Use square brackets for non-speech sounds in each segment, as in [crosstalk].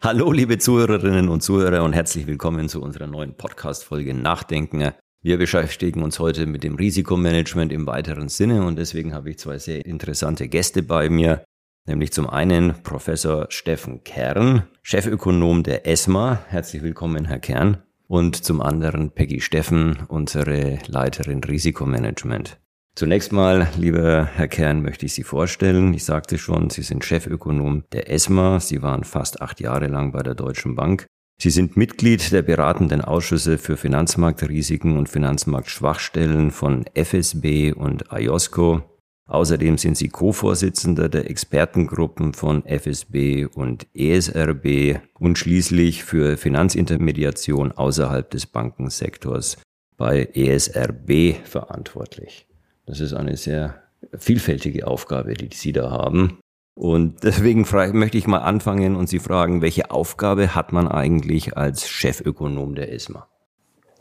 Hallo, liebe Zuhörerinnen und Zuhörer und herzlich willkommen zu unserer neuen Podcast-Folge Nachdenken. Wir beschäftigen uns heute mit dem Risikomanagement im weiteren Sinne und deswegen habe ich zwei sehr interessante Gäste bei mir, nämlich zum einen Professor Steffen Kern, Chefökonom der ESMA. Herzlich willkommen, Herr Kern. Und zum anderen Peggy Steffen, unsere Leiterin Risikomanagement. Zunächst mal, lieber Herr Kern, möchte ich Sie vorstellen. Ich sagte schon, Sie sind Chefökonom der ESMA. Sie waren fast acht Jahre lang bei der Deutschen Bank. Sie sind Mitglied der beratenden Ausschüsse für Finanzmarktrisiken und Finanzmarktschwachstellen von FSB und IOSCO. Außerdem sind Sie Co-Vorsitzender der Expertengruppen von FSB und ESRB und schließlich für Finanzintermediation außerhalb des Bankensektors bei ESRB verantwortlich. Das ist eine sehr vielfältige Aufgabe, die Sie da haben. Und deswegen möchte ich mal anfangen und Sie fragen, welche Aufgabe hat man eigentlich als Chefökonom der ESMA?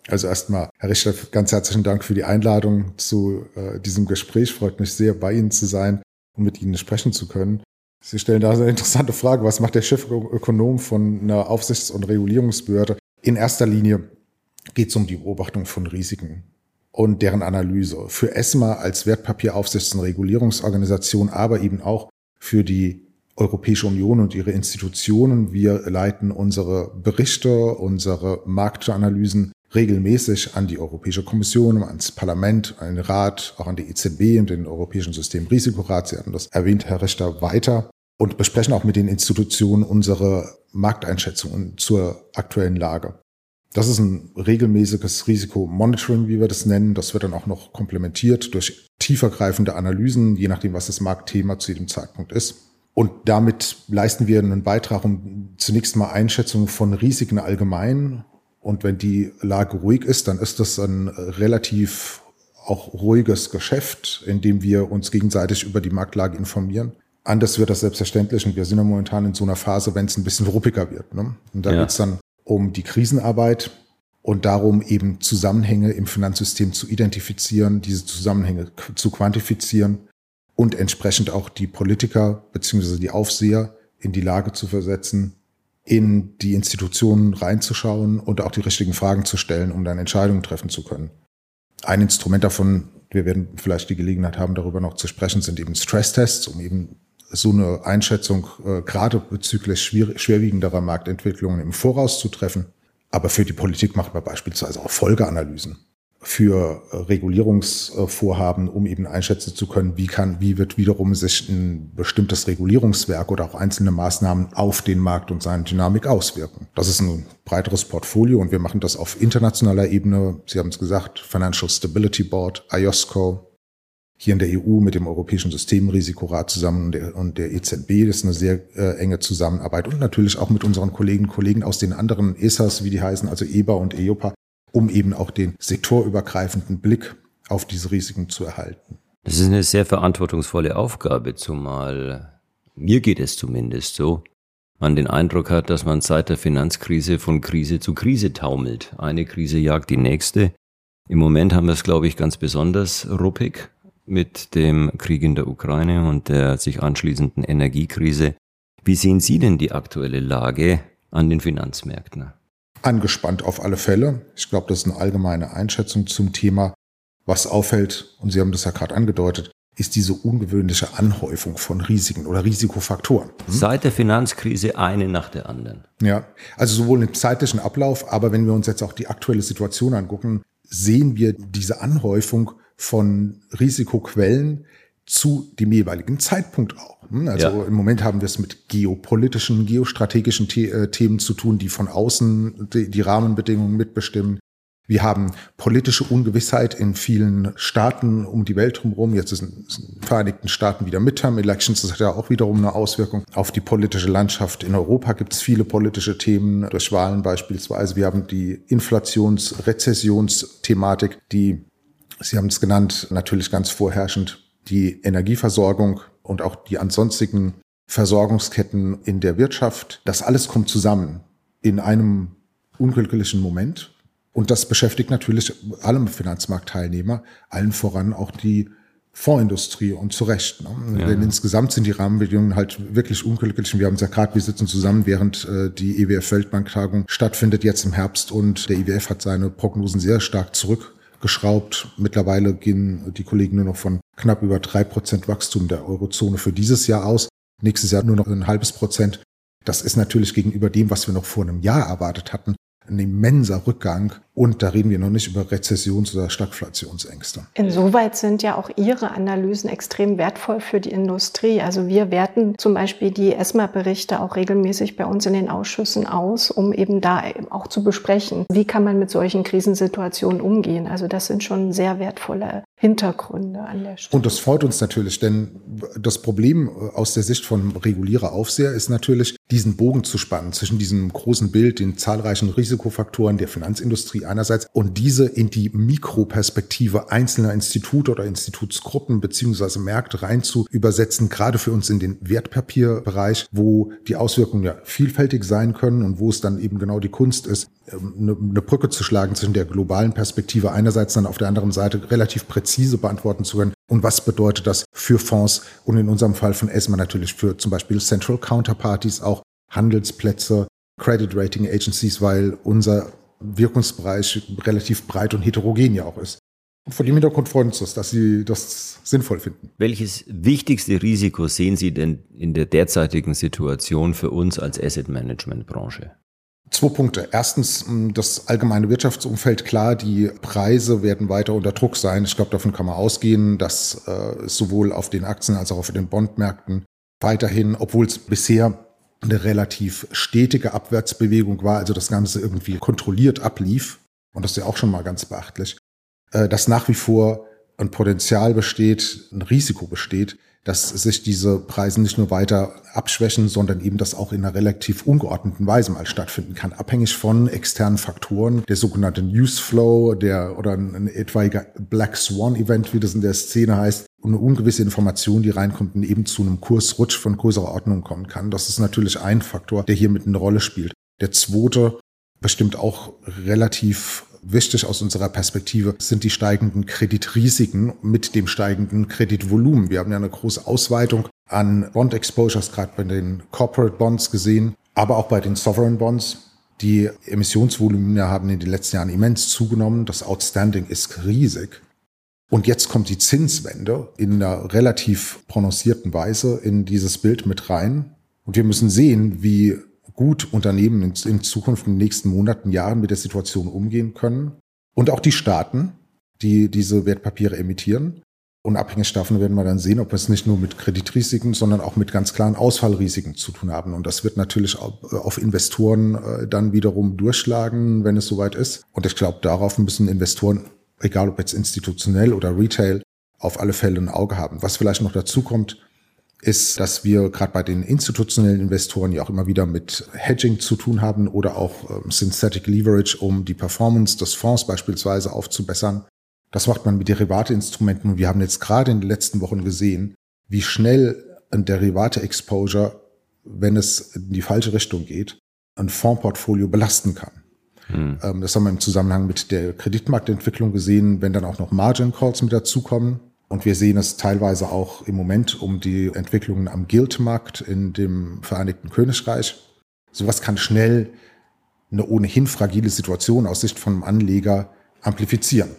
Also erstmal, Herr Richter, ganz herzlichen Dank für die Einladung zu äh, diesem Gespräch. Freut mich sehr, bei Ihnen zu sein und mit Ihnen sprechen zu können. Sie stellen da eine interessante Frage. Was macht der Chefökonom von einer Aufsichts- und Regulierungsbehörde? In erster Linie geht es um die Beobachtung von Risiken und deren Analyse. Für ESMA als Wertpapieraufsichts- und Regulierungsorganisation, aber eben auch für die Europäische Union und ihre Institutionen. Wir leiten unsere Berichte, unsere Marktanalysen regelmäßig an die Europäische Kommission, ans Parlament, an den Rat, auch an die EZB und den Europäischen Systemrisikorat. Sie hatten das erwähnt, Herr Richter, weiter und besprechen auch mit den Institutionen unsere Markteinschätzungen zur aktuellen Lage. Das ist ein regelmäßiges Risikomonitoring, wie wir das nennen. Das wird dann auch noch komplementiert durch tiefergreifende Analysen, je nachdem, was das Marktthema zu jedem Zeitpunkt ist. Und damit leisten wir einen Beitrag, um zunächst mal Einschätzungen von Risiken allgemein. Und wenn die Lage ruhig ist, dann ist das ein relativ auch ruhiges Geschäft, in dem wir uns gegenseitig über die Marktlage informieren. Anders wird das selbstverständlich und wir sind ja momentan in so einer Phase, wenn es ein bisschen ruppiger wird. Ne? Und da ja. es dann um die Krisenarbeit und darum eben Zusammenhänge im Finanzsystem zu identifizieren, diese Zusammenhänge zu quantifizieren und entsprechend auch die Politiker beziehungsweise die Aufseher in die Lage zu versetzen, in die Institutionen reinzuschauen und auch die richtigen Fragen zu stellen, um dann Entscheidungen treffen zu können. Ein Instrument davon, wir werden vielleicht die Gelegenheit haben, darüber noch zu sprechen, sind eben Stresstests, um eben so eine Einschätzung äh, gerade bezüglich schwer, schwerwiegenderer Marktentwicklungen im Voraus zu treffen. Aber für die Politik machen wir beispielsweise auch Folgeanalysen für äh, Regulierungsvorhaben, um eben einschätzen zu können, wie kann, wie wird wiederum sich ein bestimmtes Regulierungswerk oder auch einzelne Maßnahmen auf den Markt und seine Dynamik auswirken. Das ist ein breiteres Portfolio und wir machen das auf internationaler Ebene. Sie haben es gesagt, Financial Stability Board, IOSCO, hier in der EU mit dem Europäischen Systemrisikorat zusammen und der, und der EZB. Das ist eine sehr äh, enge Zusammenarbeit und natürlich auch mit unseren Kolleginnen und Kollegen aus den anderen ESAs, wie die heißen, also EBA und EIOPA, um eben auch den sektorübergreifenden Blick auf diese Risiken zu erhalten. Das ist eine sehr verantwortungsvolle Aufgabe, zumal mir geht es zumindest so, man den Eindruck hat, dass man seit der Finanzkrise von Krise zu Krise taumelt. Eine Krise jagt die nächste. Im Moment haben wir es, glaube ich, ganz besonders ruppig mit dem Krieg in der Ukraine und der sich anschließenden Energiekrise. Wie sehen Sie denn die aktuelle Lage an den Finanzmärkten? Angespannt auf alle Fälle. Ich glaube, das ist eine allgemeine Einschätzung zum Thema. Was auffällt, und Sie haben das ja gerade angedeutet, ist diese ungewöhnliche Anhäufung von Risiken oder Risikofaktoren. Hm? Seit der Finanzkrise eine nach der anderen. Ja, also sowohl im zeitlichen Ablauf, aber wenn wir uns jetzt auch die aktuelle Situation angucken, sehen wir diese Anhäufung von Risikoquellen zu dem jeweiligen Zeitpunkt auch. Hm, also ja. im Moment haben wir es mit geopolitischen, geostrategischen The äh, Themen zu tun, die von außen die, die Rahmenbedingungen mitbestimmen. Wir haben politische Ungewissheit in vielen Staaten um die Welt drumherum. Jetzt ist in den Vereinigten Staaten wieder Midterm Elections. Das hat ja auch wiederum eine Auswirkung auf die politische Landschaft. In Europa gibt es viele politische Themen, durch Wahlen beispielsweise. Wir haben die Inflations-, Rezessionsthematik, die Sie haben es genannt, natürlich ganz vorherrschend die Energieversorgung und auch die ansonstigen Versorgungsketten in der Wirtschaft. Das alles kommt zusammen in einem unglücklichen Moment. Und das beschäftigt natürlich alle Finanzmarktteilnehmer, allen voran auch die Fondsindustrie und zu Recht. Ne? Ja. Denn insgesamt sind die Rahmenbedingungen halt wirklich unglücklich. Und wir haben es ja gerade, wir sitzen zusammen, während äh, die EWF-Weltbanktagung stattfindet jetzt im Herbst und der IWF hat seine Prognosen sehr stark zurückgeschraubt. Mittlerweile gehen die Kollegen nur noch von knapp über drei Prozent Wachstum der Eurozone für dieses Jahr aus. Nächstes Jahr nur noch ein halbes Prozent. Das ist natürlich gegenüber dem, was wir noch vor einem Jahr erwartet hatten, ein immenser Rückgang. Und da reden wir noch nicht über Rezessions- oder Stagflationsängste. Insoweit sind ja auch Ihre Analysen extrem wertvoll für die Industrie. Also wir werten zum Beispiel die ESMA-Berichte auch regelmäßig bei uns in den Ausschüssen aus, um eben da auch zu besprechen, wie kann man mit solchen Krisensituationen umgehen. Also das sind schon sehr wertvolle Hintergründe an der Stelle. Und das freut uns natürlich, denn das Problem äh, aus der Sicht von Regulierer Aufseher ist natürlich, diesen Bogen zu spannen zwischen diesem großen Bild, den zahlreichen Risikofaktoren der Finanzindustrie einerseits und diese in die Mikroperspektive einzelner Institute oder Institutsgruppen beziehungsweise Märkte rein zu übersetzen, gerade für uns in den Wertpapierbereich, wo die Auswirkungen ja vielfältig sein können und wo es dann eben genau die Kunst ist, eine, ähm, eine Brücke zu schlagen zwischen der globalen Perspektive einerseits dann auf der anderen Seite relativ präzise beantworten zu können. Und was bedeutet das für Fonds und in unserem Fall von ESMA natürlich für zum Beispiel Central Counterparties, auch Handelsplätze, Credit Rating Agencies, weil unser Wirkungsbereich relativ breit und heterogen ja auch ist. Und vor dem Hintergrund freut uns das, dass Sie das sinnvoll finden. Welches wichtigste Risiko sehen Sie denn in der derzeitigen Situation für uns als Asset Management Branche? Zwei Punkte. Erstens, das allgemeine Wirtschaftsumfeld, klar, die Preise werden weiter unter Druck sein. Ich glaube, davon kann man ausgehen, dass äh, sowohl auf den Aktien als auch auf den Bondmärkten weiterhin, obwohl es bisher eine relativ stetige Abwärtsbewegung war, also das Ganze irgendwie kontrolliert ablief, und das ist ja auch schon mal ganz beachtlich, äh, dass nach wie vor ein Potenzial besteht, ein Risiko besteht, dass sich diese Preise nicht nur weiter abschwächen, sondern eben das auch in einer relativ ungeordneten Weise mal stattfinden kann, abhängig von externen Faktoren, der sogenannte Newsflow, der oder ein, etwaiger Black Swan Event, wie das in der Szene heißt, eine ungewisse Information, die reinkommt und eben zu einem Kursrutsch von größerer Ordnung kommen kann. Das ist natürlich ein Faktor, der hier mit eine Rolle spielt. Der zweite bestimmt auch relativ wichtig aus unserer Perspektive sind die steigenden Kreditrisiken mit dem steigenden Kreditvolumen. Wir haben ja eine große Ausweitung an Bond Exposures, gerade bei den Corporate Bonds gesehen, aber auch bei den Sovereign Bonds. Die Emissionsvolumina haben in den letzten Jahren immens zugenommen. Das Outstanding ist riesig. Und jetzt kommt die Zinswende in einer relativ prononcierten Weise in dieses Bild mit rein. Und wir müssen sehen, wie gut Unternehmen in, Zukunft in den nächsten Monaten, Jahren mit der Situation umgehen können. Und auch die Staaten, die diese Wertpapiere emittieren. Unabhängig davon werden wir dann sehen, ob wir es nicht nur mit Kreditrisiken, sondern auch mit ganz klaren Ausfallrisiken zu tun haben. Und das wird natürlich auf Investoren äh, dann wiederum durchschlagen, wenn es soweit ist. Und ich glaube, darauf müssen Investoren, egal ob jetzt institutionell oder Retail, auf alle Fälle ein Auge haben. Was vielleicht noch dazu kommt, ist, dass wir gerade bei den institutionellen Investoren ja auch immer wieder mit Hedging zu tun haben oder auch ähm, Synthetic Leverage, um die Performance des Fonds beispielsweise aufzubessern. Das macht man mit Derivate-Instrumenten und wir haben jetzt gerade in den letzten Wochen gesehen, wie schnell ein Derivate-Exposure, wenn es in die falsche Richtung geht, ein Fondsportfolio belasten kann. Hm. Ähm, das haben wir im Zusammenhang mit der Kreditmarktentwicklung gesehen, wenn dann auch noch Margin Calls mit dazukommen und wir sehen es teilweise auch im Moment um die Entwicklungen am Guildmarkt in dem Vereinigten Königreich. Sowas kann schnell eine ohnehin fragile Situation aus Sicht von einem Anleger amplifizieren,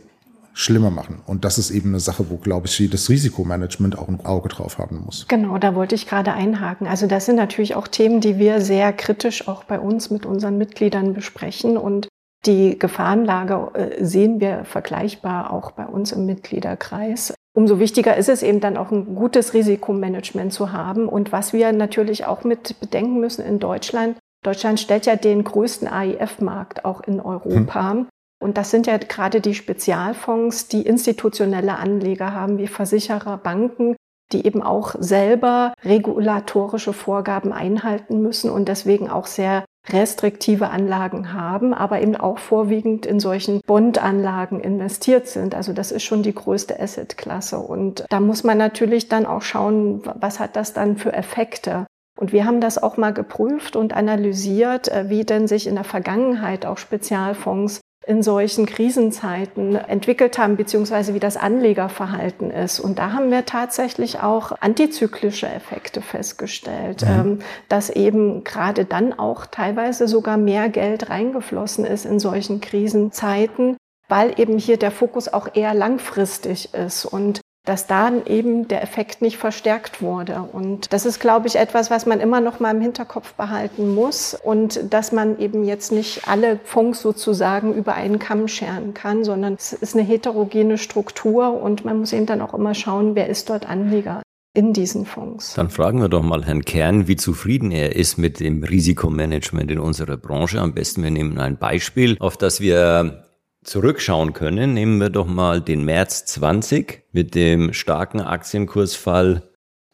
schlimmer machen. Und das ist eben eine Sache, wo, glaube ich, das Risikomanagement auch ein Auge drauf haben muss. Genau, da wollte ich gerade einhaken. Also das sind natürlich auch Themen, die wir sehr kritisch auch bei uns mit unseren Mitgliedern besprechen. Und die Gefahrenlage äh, sehen wir vergleichbar auch bei uns im Mitgliederkreis umso wichtiger ist es eben dann auch ein gutes Risikomanagement zu haben. Und was wir natürlich auch mit bedenken müssen in Deutschland, Deutschland stellt ja den größten AIF-Markt auch in Europa. Hm. Und das sind ja gerade die Spezialfonds, die institutionelle Anleger haben, wie Versicherer, Banken, die eben auch selber regulatorische Vorgaben einhalten müssen und deswegen auch sehr restriktive Anlagen haben, aber eben auch vorwiegend in solchen Bondanlagen investiert sind. Also das ist schon die größte Assetklasse. Und da muss man natürlich dann auch schauen, was hat das dann für Effekte? Und wir haben das auch mal geprüft und analysiert, äh, wie denn sich in der Vergangenheit auch Spezialfonds in solchen Krisenzeiten entwickelt haben, beziehungsweise wie das Anlegerverhalten ist. Und da haben wir tatsächlich auch antizyklische Effekte festgestellt, mhm. Ähm, dass eben gerade dann auch teilweise sogar mehr Geld reingeflossen ist in solchen Krisenzeiten, weil eben hier der Fokus auch eher langfristig ist und dass dann eben der Effekt nicht verstärkt wurde. Und das ist, glaube ich, etwas, was man immer noch mal im Hinterkopf behalten muss und dass man eben jetzt nicht alle Fonds sozusagen über einen Kamm scheren kann, sondern es ist eine heterogene Struktur und man muss eben dann auch immer schauen, wer ist dort Anleger in diesen Fonds. Dann fragen wir doch mal Herrn Kern, wie zufrieden er ist mit dem Risikomanagement in unserer Branche. Am besten wir nehmen ein Beispiel, auf das wir zurückschauen können, nehmen wir doch mal den März 20 mit dem starken Aktienkursfall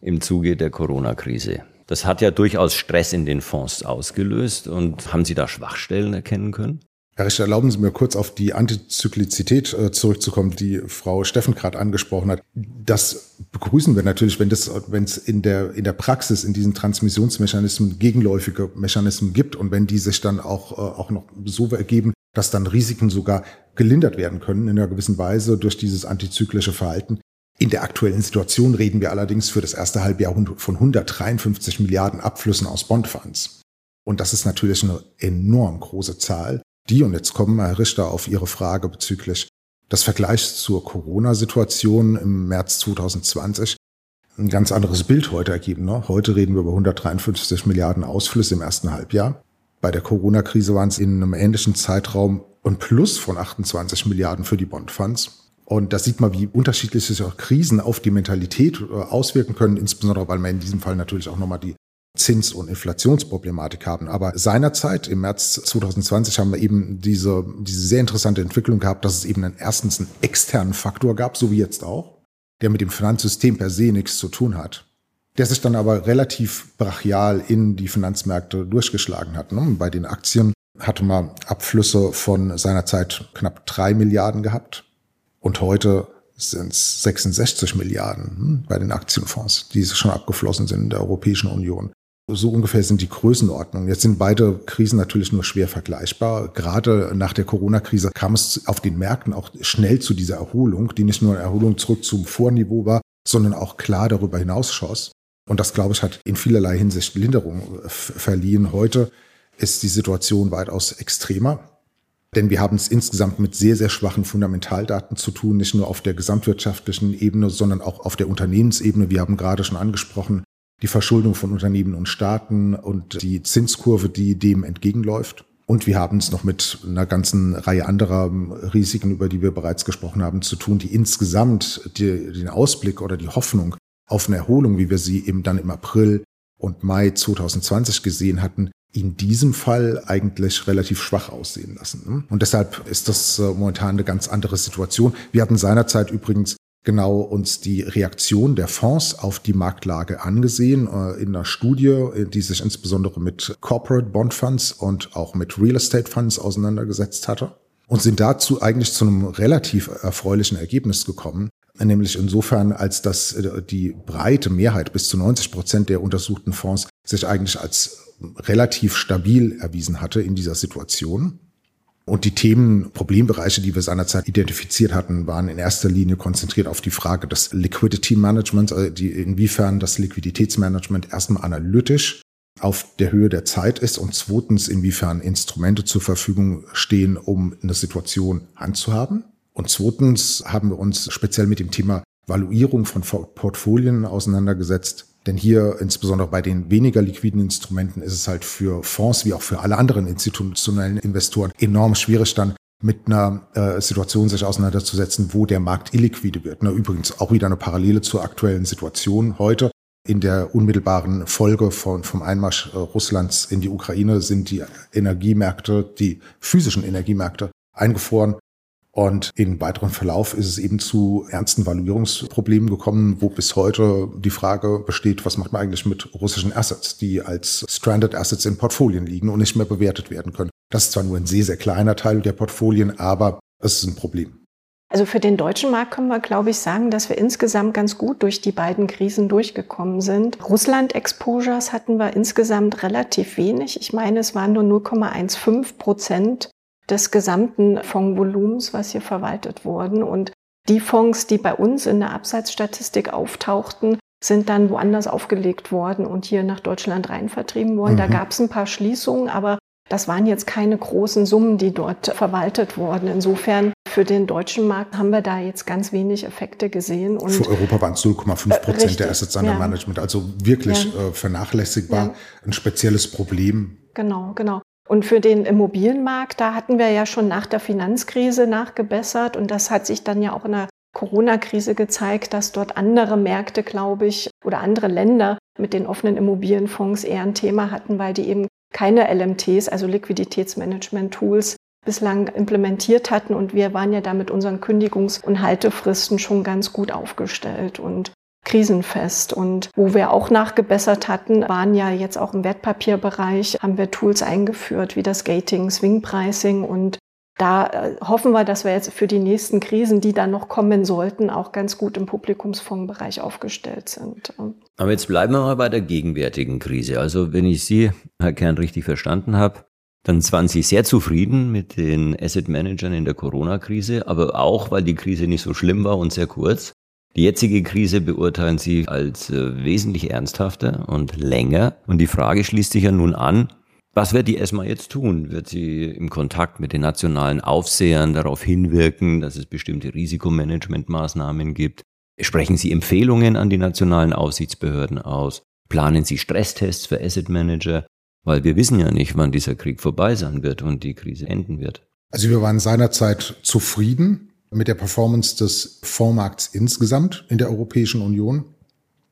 im Zuge der Corona-Krise. Das hat ja durchaus Stress in den Fonds ausgelöst und haben Sie da Schwachstellen erkennen können? Herr Richter, erlauben Sie mir kurz auf die Antizyklizität äh, zurückzukommen, die Frau Steffen gerade angesprochen hat. Das begrüßen wir natürlich, wenn es in der, in der Praxis in diesen Transmissionsmechanismen gegenläufige Mechanismen gibt und wenn die sich dann auch, äh, auch noch so ergeben, dass dann Risiken sogar gelindert werden können in einer gewissen Weise durch dieses antizyklische Verhalten. In der aktuellen Situation reden wir allerdings für das erste Halbjahr von 153 Milliarden Abflüssen aus Bondfonds. Und das ist natürlich eine enorm große Zahl, die, und jetzt kommen Herr Richter auf Ihre Frage bezüglich des Vergleichs zur Corona-Situation im März 2020, ein ganz anderes Bild heute ergeben. Ne? Heute reden wir über 153 Milliarden Ausflüsse im ersten Halbjahr. Bei der Corona-Krise waren es in einem ähnlichen Zeitraum ein Plus von 28 Milliarden für die Bondfonds. Und da sieht man, wie unterschiedlich sich auch Krisen auf die Mentalität äh, auswirken können, insbesondere weil wir in diesem Fall natürlich auch nochmal die Zins- und Inflationsproblematik haben. Aber seinerzeit, im März 2020, haben wir eben diese, diese sehr interessante Entwicklung gehabt, dass es eben einen, erstens einen externen Faktor gab, so wie jetzt auch, der mit dem Finanzsystem per se nichts zu tun hat der sich dann aber relativ brachial in die Finanzmärkte durchgeschlagen hat. Ne? Bei den Aktien hatte man Abflüsse von seiner Zeit knapp drei Milliarden gehabt und heute sind es 66 Milliarden hm, bei den Aktienfonds, die schon abgeflossen sind in der Europäischen Union. So ungefähr sind die Größenordnungen. Jetzt sind beide Krisen natürlich nur schwer vergleichbar. Gerade nach der Corona-Krise kam es auf den Märkten auch schnell zu dieser Erholung, die nicht nur eine Erholung zurück zum Vorniveau war, sondern auch klar darüber hinaus schoss. Und das, glaube ich, hat in vielerlei Hinsicht Linderung äh, verliehen. Heute ist die Situation weitaus extremer. Denn wir haben es insgesamt mit sehr, sehr schwachen Fundamentaldaten zu tun, nicht nur auf der gesamtwirtschaftlichen Ebene, sondern auch auf der Unternehmensebene. Wir haben gerade schon angesprochen, die Verschuldung von Unternehmen und Staaten und die Zinskurve, die dem entgegenläuft. Und wir haben es noch mit einer ganzen Reihe anderer Risiken, über die wir bereits gesprochen haben, zu tun, die insgesamt die, den Ausblick oder die Hoffnung auf eine Erholung, wie wir sie eben dann im April und Mai 2020 gesehen hatten, in diesem Fall eigentlich relativ schwach aussehen lassen. Ne? Und deshalb ist das äh, momentan eine ganz andere Situation. Wir hatten seinerzeit übrigens genau uns die Reaktion der Fonds auf die Marktlage angesehen äh, in einer Studie, die sich insbesondere mit Corporate Bond Funds und auch mit Real Estate Funds auseinandergesetzt hatte und sind dazu eigentlich zu einem relativ erfreulichen Ergebnis gekommen, nämlich insofern, als dass äh, die breite Mehrheit bis zu 90 Prozent der untersuchten Fonds sich eigentlich als relativ stabil erwiesen hatte in dieser Situation. Und die Themen, Problembereiche, die wir seinerzeit identifiziert hatten, waren in erster Linie konzentriert auf die Frage des Liquidity Management, also die, inwiefern das Liquiditätsmanagement erstmal analytisch auf der Höhe der Zeit ist und zweitens, inwiefern Instrumente zur Verfügung stehen, um eine Situation handzuhaben. Und zweitens haben wir uns speziell mit dem Thema Valuierung von Portfolien auseinandergesetzt. Denn hier, insbesondere bei den weniger liquiden Instrumenten, ist es halt für Fonds wie auch für alle anderen institutionellen Investoren enorm schwierig dann mit einer äh, Situation sich auseinanderzusetzen, wo der Markt illiquide wird. Na, übrigens auch wieder eine Parallele zur aktuellen Situation heute. In der unmittelbaren Folge von, vom Einmarsch äh, Russlands in die Ukraine sind die Energiemärkte, die physischen Energiemärkte eingefroren. Und im weiteren Verlauf ist es eben zu ernsten Valuierungsproblemen gekommen, wo bis heute die Frage besteht, was macht man eigentlich mit russischen Assets, die als Stranded Assets in Portfolien liegen und nicht mehr bewertet werden können. Das ist zwar nur ein sehr, sehr kleiner Teil der Portfolien, aber es ist ein Problem. Also für den deutschen Markt können wir, glaube ich, sagen, dass wir insgesamt ganz gut durch die beiden Krisen durchgekommen sind. Russland-Exposures hatten wir insgesamt relativ wenig. Ich meine, es waren nur 0,15 Prozent des gesamten Fondsvolumens, was hier verwaltet wurden. Und die Fonds, die bei uns in der Abseitsstatistik auftauchten, sind dann woanders aufgelegt worden und hier nach Deutschland rein vertrieben worden. Mhm. Da gab es ein paar Schließungen, aber das waren jetzt keine großen Summen, die dort verwaltet wurden. Insofern für den deutschen Markt haben wir da jetzt ganz wenig Effekte gesehen. Und für Europa waren es 0,5 Prozent der Assets under ja. Management, also wirklich ja. äh, vernachlässigbar, ja. ein spezielles Problem. Genau, genau. Und für den Immobilienmarkt, da hatten wir ja schon nach der Finanzkrise nachgebessert und das hat sich dann ja auch in der Corona-Krise gezeigt, dass dort andere Märkte, glaube ich, oder andere Länder mit den offenen Immobilienfonds eher ein Thema hatten, weil die eben keine LMTs, also Liquiditätsmanagement-Tools, bislang implementiert hatten. Und wir waren ja da mit unseren Kündigungs- und Haltefristen schon ganz gut aufgestellt und krisenfest. Und wo wir auch nachgebessert hatten, waren ja jetzt auch im Wertpapierbereich, haben wir Tools eingeführt wie das Gating, Swing Pricing und da äh, hoffen wir, dass wir jetzt für die nächsten Krisen, die dann noch kommen sollten, auch ganz gut im Publikumsfondsbereich aufgestellt sind. Aber jetzt bleiben wir mal bei der gegenwärtigen Krise. Also wenn ich Sie, Herr Kern, richtig verstanden habe, dann waren Sie sehr zufrieden mit den Asset Managern in der Corona-Krise, aber auch, weil die Krise nicht so schlimm war und sehr kurz. Die jetzige Krise beurteilen Sie als äh, wesentlich ernsthafter und länger. Und die Frage schließt sich ja nun an, was wird die ESMA jetzt tun? Wird sie im Kontakt mit den nationalen Aufsehern darauf hinwirken, dass es bestimmte Risikomanagementmaßnahmen gibt? Sprechen Sie Empfehlungen an die nationalen Aufsichtsbehörden aus? Planen Sie Stresstests für Asset Manager? Weil wir wissen ja nicht, wann dieser Krieg vorbei sein wird und die Krise enden wird. Also wir waren seinerzeit zufrieden mit der Performance des Fondsmarkts insgesamt in der Europäischen Union.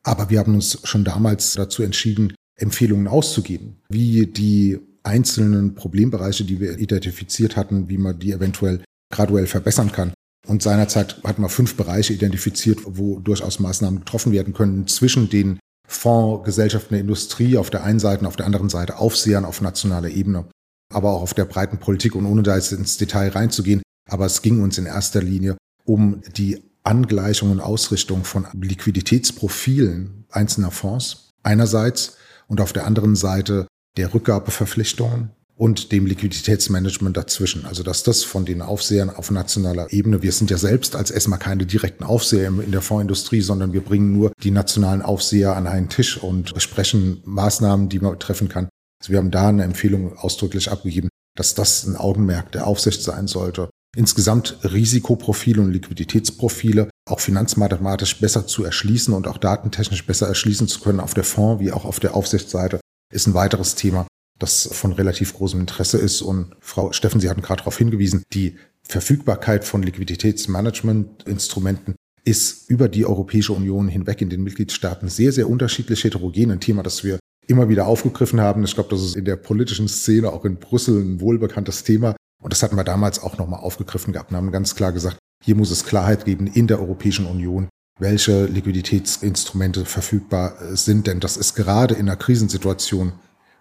Aber wir haben uns schon damals dazu entschieden, Empfehlungen auszugeben, wie die einzelnen Problembereiche, die wir identifiziert hatten, wie man die eventuell graduell verbessern kann. Und seinerzeit hatten wir fünf Bereiche identifiziert, wo durchaus Maßnahmen getroffen werden können zwischen den Fondsgesellschaften der Industrie auf der einen Seite und auf der anderen Seite Aufsehern auf nationaler Ebene, aber auch auf der breiten Politik und ohne da jetzt ins Detail reinzugehen. Aber es ging uns in erster Linie um die Angleichung und Ausrichtung von Liquiditätsprofilen einzelner Fonds einerseits und auf der anderen Seite der Rückgabeverpflichtungen und dem Liquiditätsmanagement dazwischen. Also dass das von den Aufsehern auf nationaler Ebene, wir sind ja selbst als ESMA keine direkten Aufseher in der Fondsindustrie, sondern wir bringen nur die nationalen Aufseher an einen Tisch und besprechen Maßnahmen, die man treffen kann. Also wir haben da eine Empfehlung ausdrücklich abgegeben, dass das ein Augenmerk der Aufsicht sein sollte. Insgesamt Risikoprofile und Liquiditätsprofile auch finanzmathematisch besser zu erschließen und auch datentechnisch besser erschließen zu können auf der Fonds- wie auch auf der Aufsichtsseite, ist ein weiteres Thema, das von relativ großem Interesse ist. Und Frau Steffen, Sie hatten gerade darauf hingewiesen, die Verfügbarkeit von Liquiditätsmanagementinstrumenten ist über die Europäische Union hinweg in den Mitgliedstaaten sehr, sehr unterschiedlich heterogen. Ein Thema, das wir immer wieder aufgegriffen haben. Ich glaube, das ist in der politischen Szene auch in Brüssel ein wohlbekanntes Thema. Und das hatten wir damals auch nochmal aufgegriffen gehabt und haben ganz klar gesagt, hier muss es Klarheit geben in der Europäischen Union, welche Liquiditätsinstrumente verfügbar äh, sind, denn das ist gerade in einer Krisensituation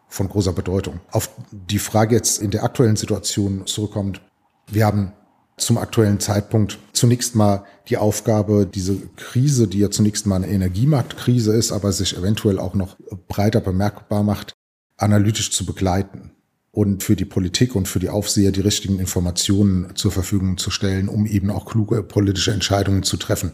von großer Bedeutung. Auf die Frage jetzt in der aktuellen Situation zurückkommt, wir haben zum aktuellen Zeitpunkt zunächst mal die Aufgabe, diese Krise, die ja zunächst mal eine Energiemarktkrise ist, aber sich eventuell auch noch breiter bemerkbar macht, analytisch zu begleiten und für die Politik und für die Aufseher die richtigen Informationen zur Verfügung zu stellen, um eben auch kluge politische Entscheidungen zu treffen.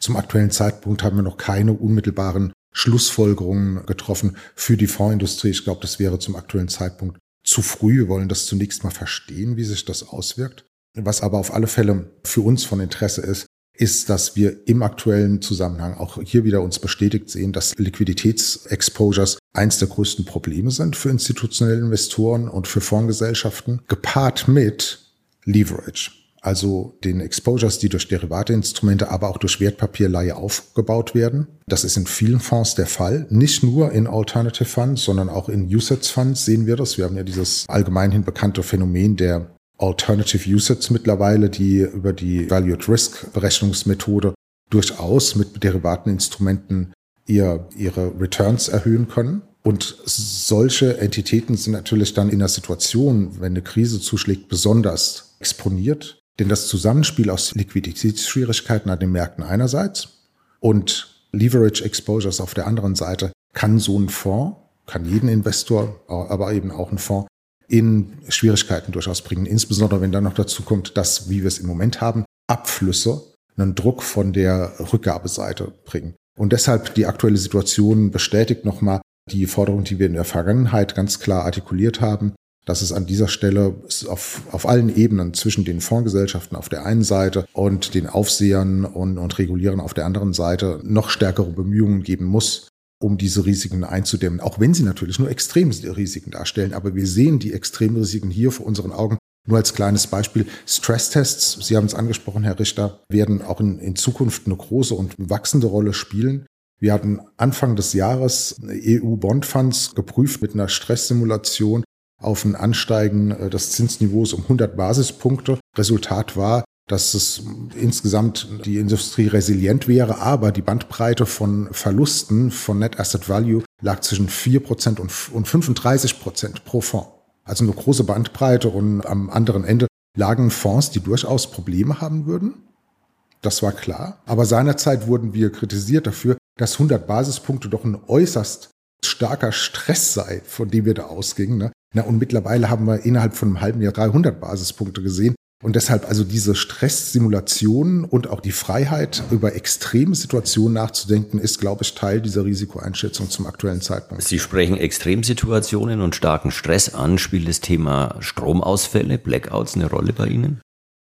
Zum aktuellen Zeitpunkt haben wir noch keine unmittelbaren Schlussfolgerungen getroffen für die Fondsindustrie. Ich glaube, das wäre zum aktuellen Zeitpunkt zu früh. Wir wollen das zunächst mal verstehen, wie sich das auswirkt. Was aber auf alle Fälle für uns von Interesse ist, ist, dass wir im aktuellen Zusammenhang auch hier wieder uns bestätigt sehen, dass Liquiditätsexposures eins der größten Probleme sind für institutionelle Investoren und für Fondsgesellschaften, gepaart mit Leverage. Also den Exposures, die durch Derivateinstrumente, aber auch durch Wertpapierleihe aufgebaut werden. Das ist in vielen Fonds der Fall. Nicht nur in Alternative Funds, sondern auch in Usage Funds sehen wir das. Wir haben ja dieses allgemeinhin bekannte Phänomen der Alternative Usage mittlerweile, die über die Valued Risk Berechnungsmethode durchaus mit Derivateninstrumenten ihr, ihre Returns erhöhen können. Und solche Entitäten sind natürlich dann in der Situation, wenn eine Krise zuschlägt, besonders exponiert. Denn das Zusammenspiel aus Liquiditätsschwierigkeiten an den Märkten einerseits und Leverage Exposures auf der anderen Seite kann so ein Fonds, kann jeden Investor, aber eben auch ein Fonds in Schwierigkeiten durchaus bringen. Insbesondere wenn dann noch dazu kommt, dass, wie wir es im Moment haben, Abflüsse einen Druck von der Rückgabeseite bringen. Und deshalb die aktuelle Situation bestätigt nochmal die Forderung, die wir in der Vergangenheit ganz klar artikuliert haben, dass es an dieser Stelle auf, auf allen Ebenen zwischen den Fondsgesellschaften auf der einen Seite und den Aufsehern und, und Regulierern auf der anderen Seite noch stärkere Bemühungen geben muss, um diese Risiken einzudämmen, auch wenn sie natürlich nur Extremrisiken darstellen. Aber wir sehen die Extremrisiken hier vor unseren Augen. Nur als kleines Beispiel, Stresstests, Sie haben es angesprochen, Herr Richter, werden auch in, in Zukunft eine große und wachsende Rolle spielen. Wir hatten Anfang des Jahres EU-Bondfunds geprüft mit einer Stresssimulation auf ein Ansteigen äh, des Zinsniveaus um 100 Basispunkte. Resultat war, dass es insgesamt die Industrie resilient wäre, aber die Bandbreite von Verlusten von Net Asset Value lag zwischen 4% und 35% pro Fonds. Also eine große Bandbreite und am anderen Ende lagen Fonds, die durchaus Probleme haben würden. Das war klar. Aber seinerzeit wurden wir kritisiert dafür, dass 100 Basispunkte doch ein äußerst starker Stress sei, von dem wir da ausgingen. Ne? Na, und mittlerweile haben wir innerhalb von einem halben Jahr 300 Basispunkte gesehen. Und deshalb also diese Stresssimulationen und auch die Freiheit, über extreme Situationen nachzudenken, ist, glaube ich, Teil dieser Risikoeinschätzung zum aktuellen Zeitpunkt. Sie sprechen Extremsituationen und starken Stress an. Spielt das Thema Stromausfälle, Blackouts eine Rolle bei Ihnen?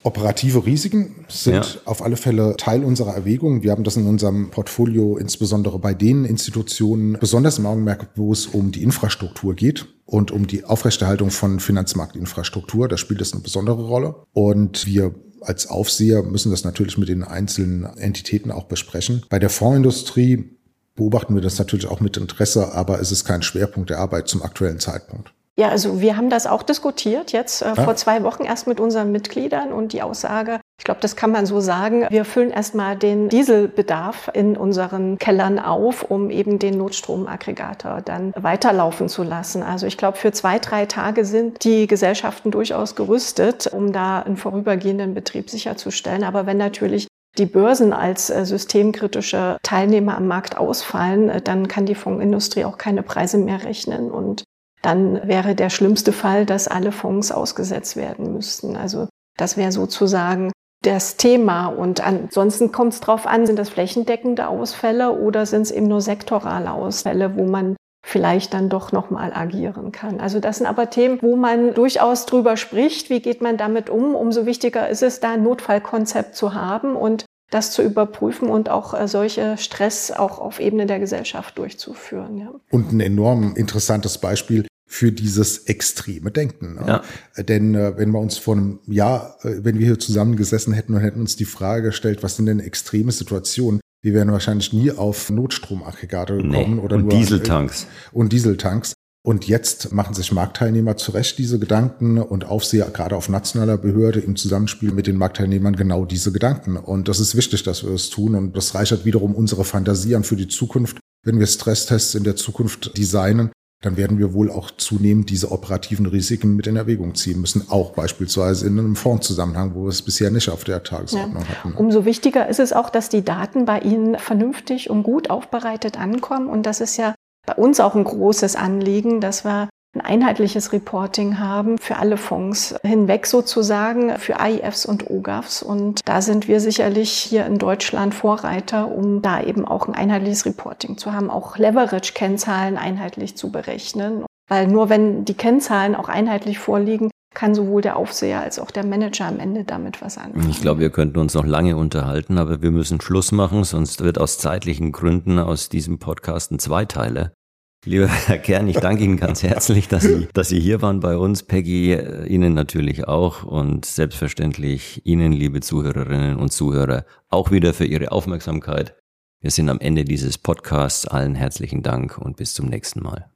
Operative Risiken sind ja. auf alle Fälle Teil unserer Erwägungen. Wir haben das in unserem Portfolio insbesondere bei den Institutionen besonders im Augenmerk, wo es um die Infrastruktur geht und um die Aufrechterhaltung von Finanzmarktinfrastruktur. Da spielt es eine besondere Rolle. Und wir als Aufseher müssen das natürlich mit den einzelnen Entitäten auch besprechen. Bei der Fondsindustrie beobachten wir das natürlich auch mit Interesse, aber es ist kein Schwerpunkt der Arbeit zum aktuellen Zeitpunkt. Ja, also wir haben das auch diskutiert jetzt äh, ja. vor zwei Wochen erst mit unseren Mitgliedern und die Aussage, ich glaube, das kann man so sagen, wir füllen erstmal den Dieselbedarf in unseren Kellern auf, um eben den Notstromaggregator dann weiterlaufen zu lassen. Also ich glaube, für zwei, drei Tage sind die Gesellschaften durchaus gerüstet, um da einen vorübergehenden Betrieb sicherzustellen. Aber wenn natürlich die Börsen als äh, systemkritische Teilnehmer am Markt ausfallen, äh, dann kann die Fondsindustrie auch keine Preise mehr rechnen. Und dann wäre der schlimmste Fall, dass alle Fonds ausgesetzt werden müssten. Also das wäre sozusagen das Thema. Und ansonsten kommt es darauf an, sind das flächendeckende Ausfälle oder sind es eben nur sektorale Ausfälle, wo man vielleicht dann doch nochmal agieren kann. Also das sind aber Themen, wo man durchaus drüber spricht. Wie geht man damit um? Umso wichtiger ist es, da ein Notfallkonzept zu haben und das zu überprüfen und auch äh, solche Stress auch auf Ebene der Gesellschaft durchzuführen. Ja. Und ein enorm interessantes Beispiel für dieses extreme Denken. Ne? Ja. Denn äh, wenn wir uns vor einem Jahr, äh, wenn wir hier zusammengesessen hätten und hätten uns die Frage gestellt, was sind denn extreme Situationen, wir wären wahrscheinlich nie auf Notstromaggregate gekommen nee. oder und nur Dieseltanks. An, und Dieseltanks. Und jetzt machen sich Marktteilnehmer zurecht diese Gedanken und Aufseher gerade auf nationaler Behörde im Zusammenspiel mit den Marktteilnehmern genau diese Gedanken. Und das ist wichtig, dass wir das tun. Und das reichert wiederum unsere Fantasie an für die Zukunft. Wenn wir Stresstests in der Zukunft designen, dann werden wir wohl auch zunehmend diese operativen Risiken mit in Erwägung ziehen müssen, auch beispielsweise in einem Fondszusammenhang, wo wir es bisher nicht auf der Tagesordnung ja. hatten. Umso wichtiger ist es auch, dass die Daten bei Ihnen vernünftig und gut aufbereitet ankommen. Und das ist ja bei uns auch ein großes Anliegen, dass wir ein einheitliches Reporting haben für alle Fonds hinweg sozusagen, für AIFs und OGAFs. Und da sind wir sicherlich hier in Deutschland Vorreiter, um da eben auch ein einheitliches Reporting zu haben, auch Leverage-Kennzahlen einheitlich zu berechnen. Weil nur wenn die Kennzahlen auch einheitlich vorliegen, kann sowohl der Aufseher als auch der Manager am Ende damit was anfangen. Ich glaube, wir könnten uns noch lange unterhalten, aber wir müssen Schluss machen, sonst wird aus zeitlichen Gründen aus diesem Podcast ein Zweiteiler. Lieber [laughs] Herr Kern, ich danke Ihnen ganz herzlich, dass Sie, dass Sie hier waren bei uns. Peggy, äh, Ihnen natürlich auch und selbstverständlich Ihnen, liebe Zuhörerinnen und Zuhörer, auch wieder für Ihre Aufmerksamkeit. Wir sind am Ende dieses Podcasts. Allen herzlichen Dank und bis zum nächsten Mal.